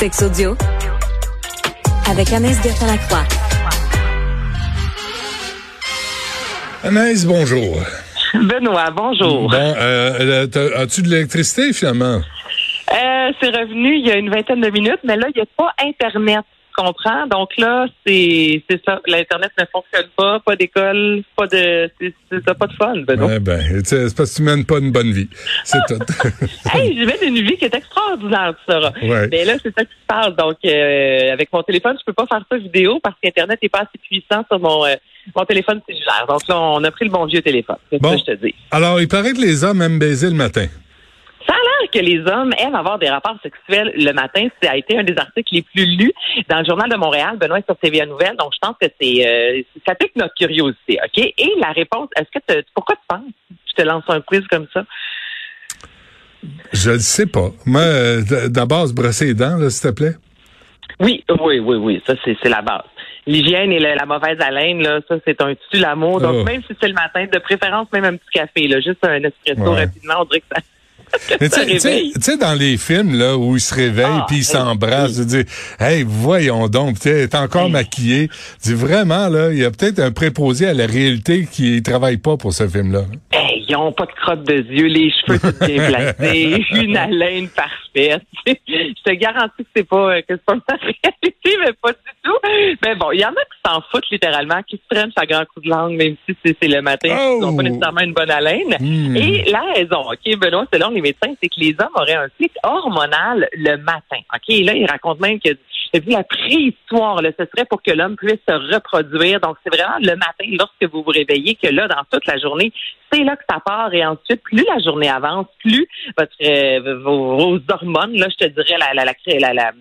Sex audio avec Anaïs Gertin-Lacroix. Anaïs, bonjour. Benoît, bonjour. Bon, euh, as-tu de l'électricité finalement? Euh, c'est revenu il y a une vingtaine de minutes, mais là, il n'y a pas Internet comprends. Donc là, c'est ça. L'internet ne fonctionne pas, pas d'école, pas de c'est pas de fun. Ben, ouais, ben c'est parce que tu mènes pas une bonne vie. C'est tout. hey, je mène une vie qui est extraordinaire, tu sauras. Ouais. Mais là, c'est ça qui se passe. Donc euh, avec mon téléphone, je peux pas faire ça vidéo parce qu'Internet n'est pas assez puissant sur mon euh, mon téléphone cellulaire. Donc là, on a pris le bon vieux téléphone. C'est bon. ça que je te dis. Alors, il paraît que les hommes aiment baiser le matin. Que les hommes aiment avoir des rapports sexuels le matin. Ça a été un des articles les plus lus dans le Journal de Montréal, Benoît sur TVA Nouvelle. Donc, je pense que c'est euh, ça pique notre curiosité, OK? Et la réponse, est-ce que pourquoi tu penses? Je te lance un quiz comme ça? Je ne sais pas. Moi, euh, d'abord, se brosser les dents, s'il te plaît. Oui, oui, oui, oui. Ça, c'est la base. L'hygiène et la, mauvaise haleine, là, ça, c'est un tue l'amour. Donc, oh. même si c'est le matin, de préférence, même un petit café, là, juste un espresso rapidement, on dirait que ça tu sais, dans les films là où ils se réveillent ah, puis ils s'embrassent, je dis, hey, voyons donc, tu es encore maquillé. dis vraiment là, il y a peut-être un préposé à la réalité qui travaille pas pour ce film-là. Hey, ils ont pas de crotte de yeux, les cheveux tout bien placés, une haleine parfaite. je te garantis que c'est pas que c'est pas la réalité, mais pas du tout. Mais bon, il y en a qui s'en foutent littéralement, qui se prennent sa grand coup de langue, même si c'est le matin, ils n'ont pas oh! nécessairement une bonne haleine. Hmm. Et la raison, ok, Benoît, là les médecins, c'est que les hommes auraient un pic hormonal le matin. OK? Et là, il raconte même que vu la préhistoire, là, ce serait pour que l'homme puisse se reproduire. Donc, c'est vraiment le matin, lorsque vous vous réveillez, que là, dans toute la journée, c'est là que ça part. Et ensuite, plus la journée avance, plus votre euh, vos, hormones, là, je te dirais la, la, la, la,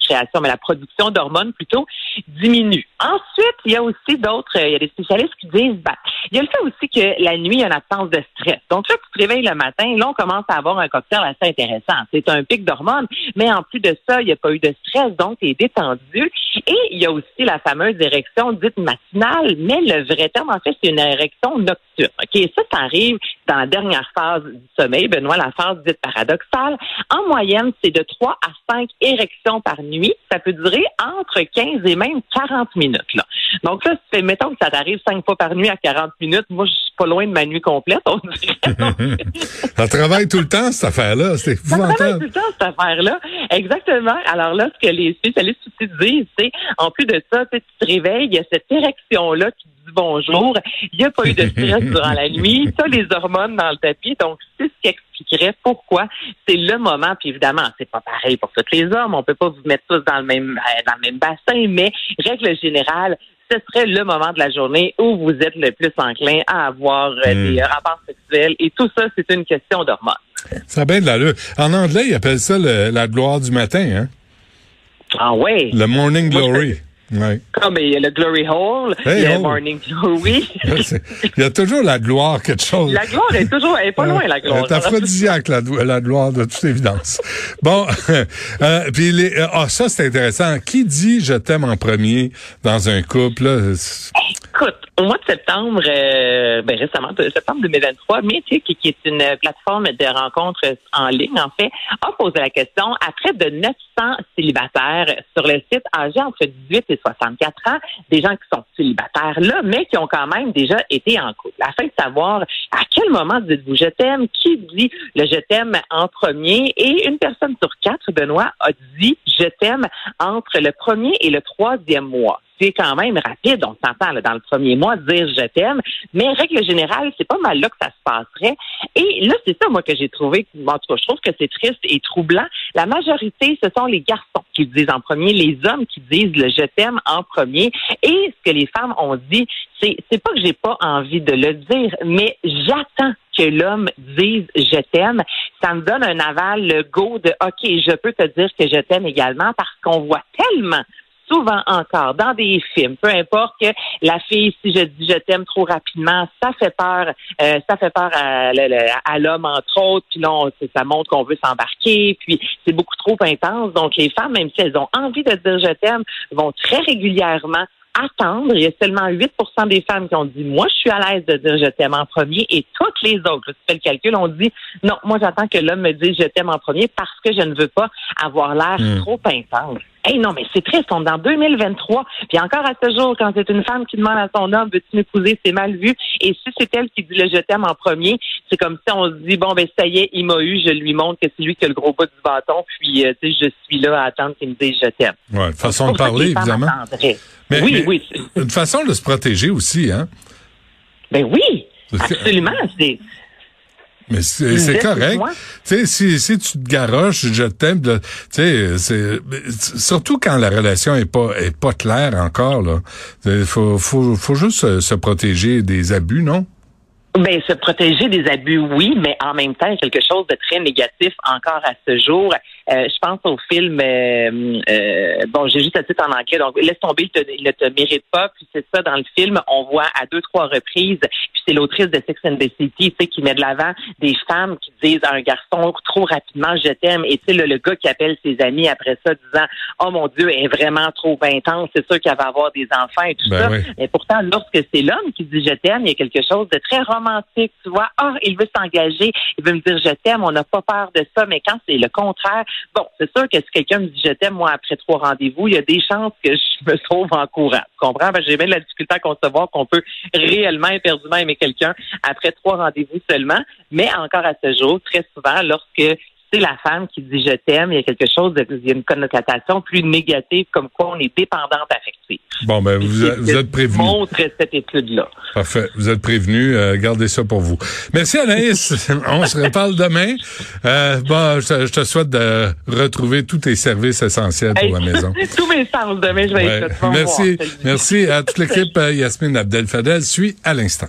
création, mais la production d'hormones plutôt diminue. Ensuite, il y a aussi d'autres, il y a des spécialistes qui disent, ben, il y a le fait aussi que la nuit, il y a une absence de stress. Donc là, tu te réveilles le matin, là, on commence à avoir un cocktail assez intéressant. C'est un pic d'hormones, mais en plus de ça, il n'y a pas eu de stress, donc tu es détendu. Et il y a aussi la fameuse érection dite matinale, mais le vrai terme, en fait, c'est une érection nocturne. Ça, ça arrive dans la dernière phase du sommeil, Benoît, la phase dite paradoxale. En moyenne, c'est de 3 à 5 érections par nuit. Ça peut durer entre 15 et même 40 minutes. Là. Donc là, c'est, mettons que ça t'arrive 5 fois par nuit à 40 minutes. Moi, je suis pas loin de ma nuit complète, on dirait. ça travaille tout le temps, cette affaire-là. C'est Ça travaille tout le temps, cette affaire-là. Exactement. Alors là, ce que les spécialistes aussi disent, c'est, en plus de ça, tu te réveilles, il y a cette érection-là qui dit bonjour. Il n'y a pas eu de stress durant la nuit. Ça, les hormones dans le tapis. Donc, c'est ce qui expliquerait pourquoi c'est le moment. Puis évidemment, c'est pas pareil pour tous les hommes. On peut pas vous mettre tous dans le même, euh, dans le même bassin, mais règle générale, ce serait le moment de la journée où vous êtes le plus enclin à avoir euh, hmm. des rapports sexuels. Et tout ça, c'est une question d'hormones. Ça a bien de l'allure. En anglais, ils appellent ça la gloire du matin, hein? Ah oui. Le morning glory. Ouais. Comme il y a le Glory Hole, il y a le Morning Glory. il y a toujours la gloire, quelque chose. La gloire est toujours, elle est pas loin, la gloire. C'est aphrodisiaque, la, la gloire, de toute évidence. bon, euh, puis les, euh, ah, ça, c'est intéressant. Qui dit je t'aime en premier dans un couple? Là? Au mois de septembre, euh, ben récemment, septembre 2023, Mythic, qui est une plateforme de rencontres en ligne, en fait, a posé la question à près de 900 célibataires sur le site âgés entre 18 et 64 ans, des gens qui sont célibataires là, mais qui ont quand même déjà été en couple. Afin de savoir à quel moment dites-vous je t'aime, qui dit le je t'aime en premier, et une personne sur quatre, Benoît, a dit je t'aime entre le premier et le troisième mois c'est quand même rapide, on s'entend dans le premier mois dire je t'aime, mais règle générale, c'est pas mal là que ça se passerait. Et là, c'est ça, moi, que j'ai trouvé, en tout cas, je trouve que c'est triste et troublant. La majorité, ce sont les garçons qui disent en premier, les hommes qui disent le je t'aime en premier. Et ce que les femmes ont dit, c'est, c'est pas que j'ai pas envie de le dire, mais j'attends que l'homme dise je t'aime. ça me donne un aval, le go de OK, je peux te dire que je t'aime également parce qu'on voit tellement souvent encore dans des films, peu importe que la fille, si je dis je t'aime trop rapidement, ça fait peur, euh, ça fait peur à, l'homme entre autres, puis non, ça montre qu'on veut s'embarquer, puis c'est beaucoup trop intense. Donc les femmes, même si elles ont envie de dire je t'aime, vont très régulièrement attendre. Il y a seulement 8% des femmes qui ont dit moi je suis à l'aise de dire je t'aime en premier et toutes les autres, tu fais le calcul, ont dit non, moi j'attends que l'homme me dise je t'aime en premier parce que je ne veux pas avoir l'air hmm. trop intense. Hey, non, mais c'est triste, on est en 2023. Puis encore à ce jour, quand c'est une femme qui demande à son homme, veux-tu m'épouser, c'est mal vu. Et si c'est elle qui dit le je t'aime en premier, c'est comme si on se dit, bon, ben, ça y est, il m'a eu, je lui montre que c'est lui qui a le gros bout du bâton, puis, euh, tu sais, je suis là à attendre qu'il me dise je t'aime. Ouais, façon de parler, évidemment. Mais, oui, oui. Une façon de se protéger aussi, hein? Ben oui, absolument. C'est mais c'est correct. Tu si, si tu te garoches, je t'aime. Tu sais, c'est surtout quand la relation est pas est pas claire encore là. Faut faut faut juste se protéger des abus, non? Ben, se protéger des abus, oui, mais en même temps, quelque chose de très négatif encore à ce jour. Euh, je pense au film, euh, euh, bon, j'ai juste le titre en anglais, donc laisse tomber, il, ne te mérite pas. Puis c'est ça dans le film, on voit à deux trois reprises. C'est l'autrice de Sex and the City, tu sais, qui met de l'avant des femmes qui disent à un garçon trop rapidement je t'aime. Et tu sais le, gars qui appelle ses amis après ça, disant oh mon Dieu, elle est vraiment trop intense. C'est sûr qu'elle va avoir des enfants et tout ben ça. Mais pourtant, lorsque c'est l'homme qui dit je t'aime, il y a quelque chose de très romantique. Tu vois, ah, oh, il veut s'engager, il veut me dire je t'aime. On n'a pas peur de ça. Mais quand c'est le contraire, Bon, c'est sûr que si quelqu'un me dit je t'aime, moi, après trois rendez-vous, il y a des chances que je me trouve en courant. Tu comprends? j'ai bien la difficulté à concevoir qu'on peut réellement éperdument aimer quelqu'un après trois rendez-vous seulement. Mais encore à ce jour, très souvent, lorsque c'est la femme qui dit je t'aime, il y a quelque chose de, il y a une connotation plus négative comme quoi on est dépendante affective. Bon, ben, vous, vous êtes prévenu. montre cette étude-là. Parfait. Vous êtes prévenu. Euh, gardez ça pour vous. Merci Anaïs. on se reparle demain. Euh, bon, je, te souhaite de retrouver tous tes services essentiels pour la maison. tous mes sens demain, je vais être Merci. Merci à toute l'équipe. Yasmine Abdel-Fadel suit à l'instant.